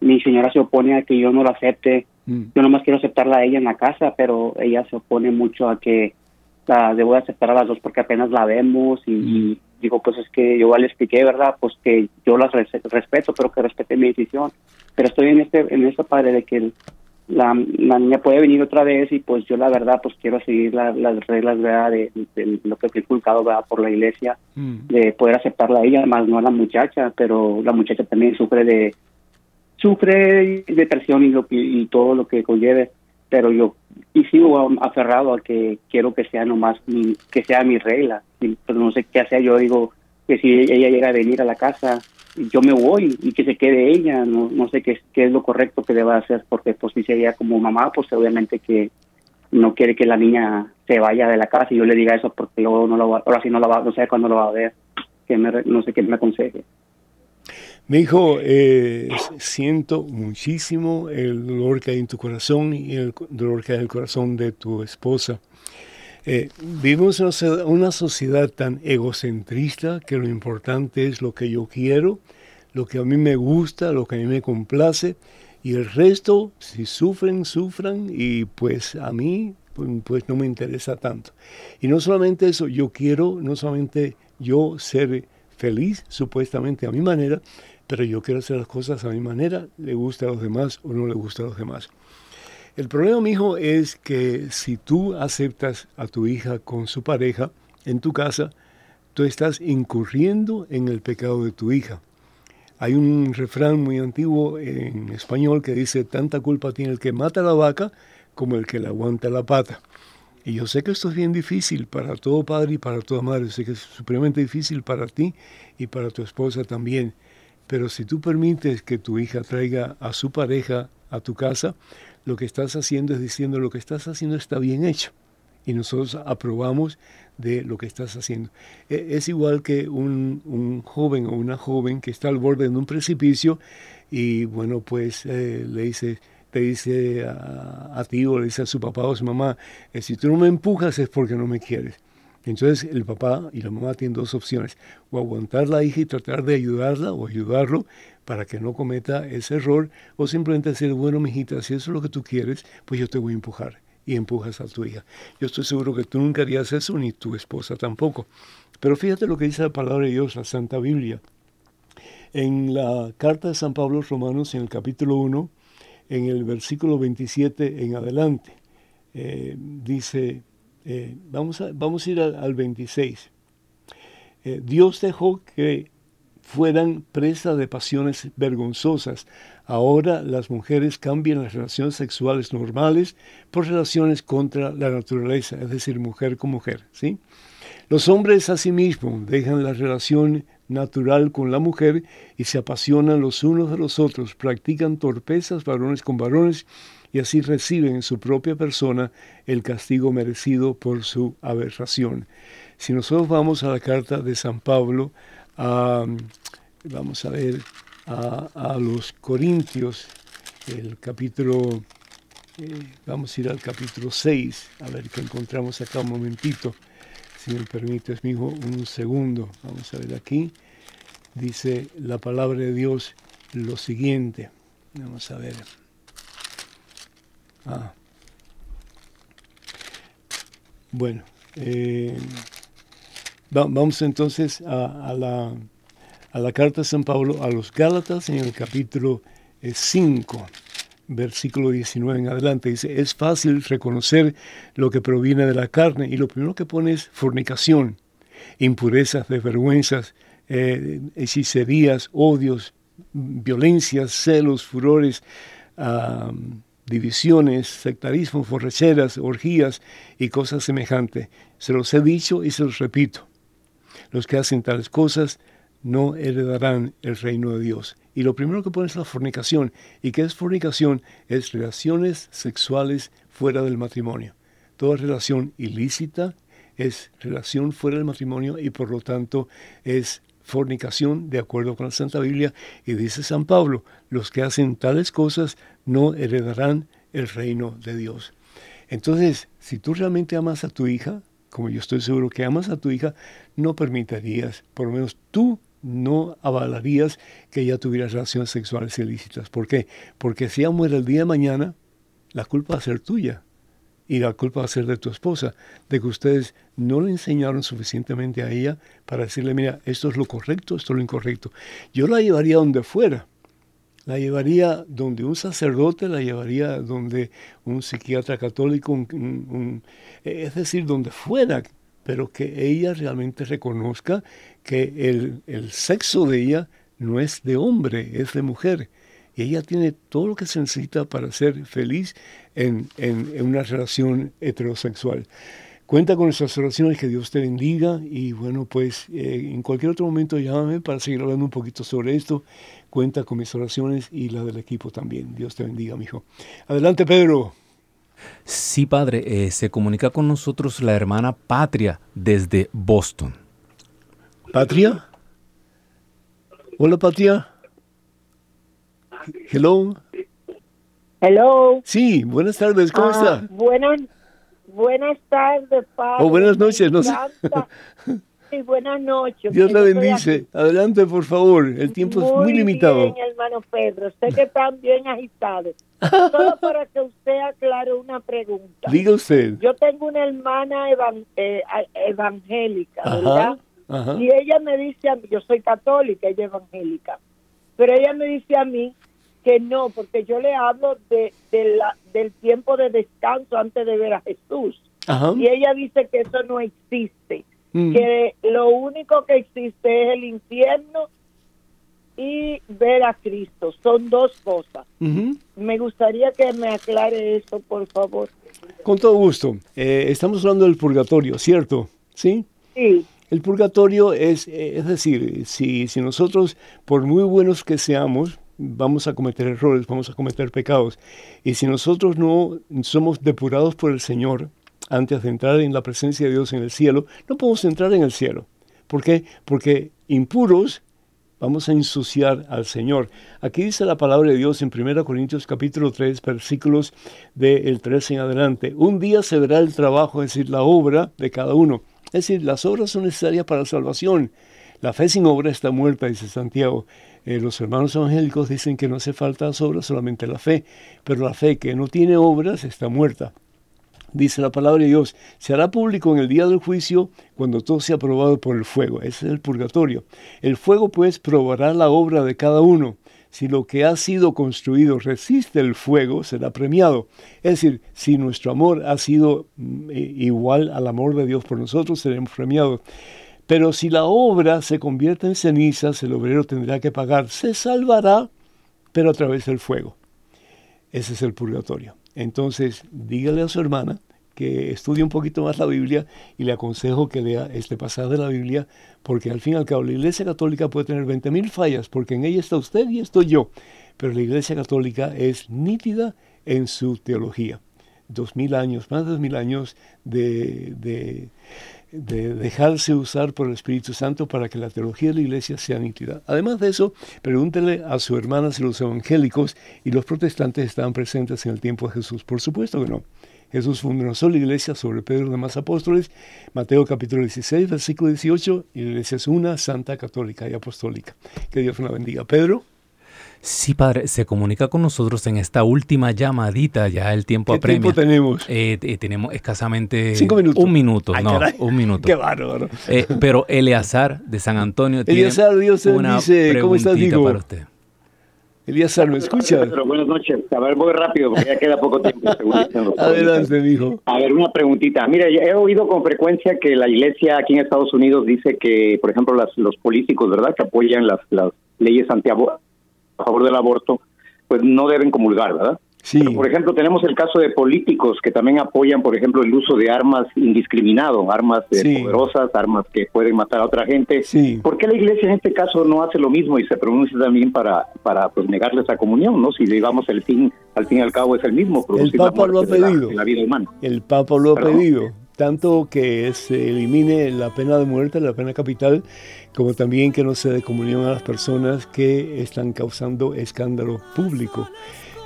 mi señora se opone a que yo no la acepte. Mm. Yo nomás quiero aceptarla a ella en la casa, pero ella se opone mucho a que la debo de aceptar a las dos porque apenas la vemos y, y, digo, pues es que yo le expliqué, ¿verdad? Pues que yo las respeto, pero que respete mi decisión. Pero estoy en este, en esta padre de que la, la, niña puede venir otra vez y pues yo la verdad pues quiero seguir las reglas ¿verdad? De, lo que fue inculcado ¿verdad? por la iglesia, mm. de poder aceptarla a ella, más no a la muchacha, pero la muchacha también sufre de sufre depresión y, lo, y todo lo que conlleve, pero yo y sigo aferrado a que quiero que sea nomás mi, que sea mi regla, y, pues no sé qué hacer, yo digo que si ella llega a venir a la casa yo me voy y que se quede ella, no, no sé qué, qué es lo correcto que deba hacer, porque pues si ella como mamá, pues obviamente que no quiere que la niña se vaya de la casa y yo le diga eso porque luego no lo va, ahora sí no lo va, no sé cuándo lo va a ver, que me, no sé qué me aconseje. Mi hijo, eh, siento muchísimo el dolor que hay en tu corazón y el dolor que hay en el corazón de tu esposa. Eh, vivimos una sociedad tan egocentrista que lo importante es lo que yo quiero, lo que a mí me gusta, lo que a mí me complace, y el resto, si sufren, sufran, y pues a mí pues no me interesa tanto. Y no solamente eso, yo quiero no solamente yo ser feliz, supuestamente a mi manera, pero yo quiero hacer las cosas a mi manera, le gusta a los demás o no le gusta a los demás. El problema, mi hijo, es que si tú aceptas a tu hija con su pareja en tu casa, tú estás incurriendo en el pecado de tu hija. Hay un refrán muy antiguo en español que dice, tanta culpa tiene el que mata la vaca como el que le aguanta la pata. Y yo sé que esto es bien difícil para todo padre y para toda madre, sé que es supremamente difícil para ti y para tu esposa también. Pero si tú permites que tu hija traiga a su pareja a tu casa, lo que estás haciendo es diciendo lo que estás haciendo está bien hecho. Y nosotros aprobamos de lo que estás haciendo. E, es igual que un, joven o una joven que está al borde de un precipicio y bueno, pues eh, le dice, te dice a, ti o le dice a su papá o a su mamá, eh, si tú no me empujas es porque no me quieres. Entonces el papá y la mamá tienen dos opciones, o aguantar la hija y tratar de ayudarla o ayudarlo para que no cometa ese error, o simplemente decir, bueno, mijita, si eso es lo que tú quieres, pues yo te voy a empujar y empujas a tu hija. Yo estoy seguro que tú nunca harías eso, ni tu esposa tampoco. Pero fíjate lo que dice la palabra de Dios, la Santa Biblia. En la carta de San Pablo a los Romanos, en el capítulo 1, en el versículo 27 en adelante, eh, dice, eh, vamos, a, vamos a ir al, 26. Eh, Dios dejó que fueran presa de pasiones vergonzosas. Ahora las mujeres cambian las relaciones sexuales normales por relaciones contra la naturaleza, es decir, mujer con mujer. ¿sí? Los hombres asimismo dejan la relación natural con la mujer y se apasionan los unos de los otros, practican torpezas varones con varones y así reciben en su propia persona el castigo merecido por su aberración. Si nosotros vamos a la carta de San Pablo, vamos a ver, a, los Corintios, el capítulo, eh, vamos a ir al capítulo 6, a ver qué encontramos acá un momentito, si me permites, mi hijo, un segundo, vamos a ver aquí, dice la palabra de Dios lo siguiente, vamos a ver. Ah. Bueno, eh, vamos entonces a, la, a, la, carta de San Pablo a los Gálatas en el capítulo 5, eh, versículo 19 en adelante. Dice, es fácil reconocer lo que proviene de la carne y lo primero que pone es fornicación, impurezas, desvergüenzas, eh, hechicerías, odios, violencias, celos, furores, divisiones, sectarismo, borracheras, orgías y cosas semejantes. Se los he dicho y se los repito. Los que hacen tales cosas no heredarán el reino de Dios. Y lo primero que pone es la fornicación. ¿Y qué es fornicación? Es relaciones sexuales fuera del matrimonio. Toda relación ilícita es relación fuera del matrimonio y por lo tanto es fornicación de acuerdo con la Santa Biblia. Y dice San Pablo, los que hacen tales cosas no heredarán el reino de Dios. Entonces, si tú realmente amas a tu hija, como yo estoy seguro que amas a tu hija, no permitirías, por lo menos tú no avalarías que ella tuviera relaciones sexuales ilícitas. ¿Por qué? Porque si ella muere el día de mañana, la culpa va a ser tuya. Y la culpa va a ser de tu esposa, de que ustedes no le enseñaron suficientemente a ella para decirle, mira, esto es lo correcto, esto es lo incorrecto. Yo la llevaría donde fuera, la llevaría donde un sacerdote, la llevaría donde un psiquiatra católico, es decir, donde fuera, pero que ella realmente reconozca que el, el sexo de ella no es de hombre, es de mujer. Y ella tiene todo lo que se necesita para ser feliz en, una relación heterosexual. Cuenta con nuestras oraciones, que Dios te bendiga y bueno, pues eh, en cualquier otro momento llámame para seguir hablando un poquito sobre esto. Cuenta con mis oraciones y la del equipo también. Dios te bendiga, mijo. Adelante, Pedro. Sí, padre, eh, se comunica con nosotros la hermana Patria desde Boston. ¿Patria? Hola, Patria. Hello. Hello. Sí, buenas tardes, ¿cómo ah, está? Buenas, buenas tardes, padre. O oh, buenas noches, no sé. (laughs) Sí, buenas noches. Dios la bendice. Adelante, por favor. El tiempo es muy limitado. Bien, hermano Pedro. Sé que están bien agitados. Solo (laughs) para que usted aclare una pregunta. Diga usted. Yo tengo una hermana eh, evangélica, ¿verdad? Y ella me dice a mí, yo soy católica, ella evangélica, pero ella me dice a mí que no, porque yo le hablo de, la, del tiempo de descanso antes de ver a Jesús. Y ella dice que eso no existe, mm. que lo único que existe es el infierno y ver a Cristo. Son dos cosas. Me gustaría que me aclare eso, por favor. Con todo gusto. Eh, estamos hablando del purgatorio, ¿cierto? Sí. Sí. El purgatorio es, eh, es decir, si, si nosotros, por muy buenos que seamos, vamos a cometer errores, vamos a cometer pecados. Y si nosotros no somos depurados por el Señor antes de entrar en la presencia de Dios en el cielo, no podemos entrar en el cielo. ¿Por qué? Porque impuros vamos a ensuciar al Señor. Aquí dice la palabra de Dios en 1 Corintios capítulo 3, versículos del 13 en adelante. Un día se verá el trabajo, es decir, la obra de cada uno. Es decir, las obras son necesarias para la salvación. La fe sin obra está muerta, dice Santiago. Eh, los hermanos evangélicos dicen que no hace falta las obras, solamente la fe, pero la fe que no tiene obras está muerta. Dice la palabra de Dios, se hará público en el día del juicio cuando todo sea probado por el fuego. Ese es el purgatorio. El fuego pues probará la obra de cada uno. Si lo que ha sido construido resiste el fuego, será premiado. Es decir, si nuestro amor ha sido mm, igual al amor de Dios por nosotros, seremos premiados. Pero si la obra se convierte en cenizas, el obrero tendrá que pagar. Se salvará, pero a través del fuego. Ese es el purgatorio. Entonces, dígale a su hermana que estudie un poquito más la Biblia y le aconsejo que lea este pasaje de la Biblia, porque al fin y al cabo la Iglesia Católica puede tener 20.000 fallas, porque en ella está usted y estoy yo, pero la Iglesia Católica es nítida en su teología. Dos mil años, más de dos mil años de de dejarse usar por el Espíritu Santo para que la teología de la iglesia sea nítida. Además de eso, pregúntele a su hermana si los evangélicos y los protestantes estaban presentes en el tiempo de Jesús. Por supuesto que no. Jesús fundó una sola iglesia sobre Pedro y los demás apóstoles, Mateo capítulo 16, versículo 18, y la iglesia es una, santa, católica y apostólica. Que Dios la bendiga. Pedro. Sí, padre, se comunica con nosotros en esta última llamadita, ya el tiempo ¿Qué apremia. tiempo tenemos? Eh, eh, tenemos escasamente... Cinco minutos. Un minuto, no, un minuto. Qué bárbaro. Eh, pero Eleazar de San Antonio Eleazar, Dios te una dice, ¿cómo estás, digo? para usted. Eleazar, ¿me escuchas? buenas noches. A ver, voy rápido porque ya queda poco tiempo. (laughs) Adelante, hijo. A ver, una preguntita. Mira, he oído con frecuencia que la iglesia aquí en Estados Unidos dice que, por ejemplo, las, los políticos, ¿verdad?, que apoyan las, las leyes anti a favor del aborto, pues no deben comulgar, ¿verdad? Sí. por ejemplo, tenemos el caso de políticos que también apoyan, por ejemplo, el uso de armas indiscriminado, armas eh, poderosas, armas que pueden matar a otra gente. Sí. ¿Por qué la iglesia en este caso no hace lo mismo y se pronuncia también para, para pues, negarles esa comunión, no? Si digamos el fin, al fin y al cabo es el mismo, el Papa lo ha pedido. La, vida humana. El Papa lo ha pedido tanto que se elimine la pena de muerte, la pena capital, como también que no se dé comunión a las personas que están causando escándalo público.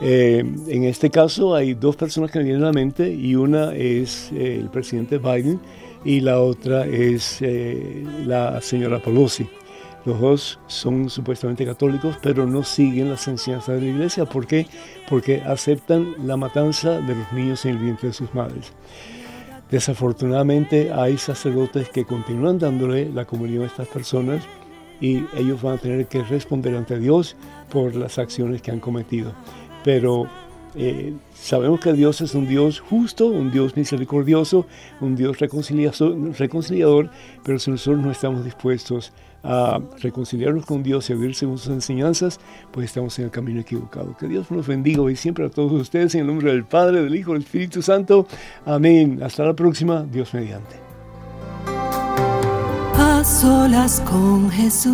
Eh, en este caso hay dos personas que me vienen a la mente y una es eh, el presidente Biden y la otra es eh, la señora Pelosi. Los dos son supuestamente católicos, pero no siguen las enseñanzas de la iglesia. ¿Por qué? Porque aceptan la matanza de los niños en el vientre de sus madres. Desafortunadamente hay sacerdotes que continúan dándole la comunión a estas personas y ellos van a tener que responder ante Dios por las acciones que han cometido. Pero eh, sabemos que Dios es un Dios justo, un Dios misericordioso, un Dios reconciliador, pero si nosotros no estamos dispuestos a reconciliarnos con Dios y a vivir según sus enseñanzas, pues estamos en el camino equivocado. Que Dios nos bendiga hoy siempre a todos ustedes en el nombre del Padre, del Hijo, del Espíritu Santo. Amén. Hasta la próxima. Dios mediante. A solas con Jesús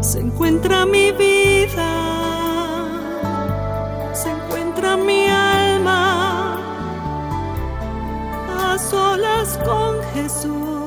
se encuentra mi vida mi alma a solas con Jesús.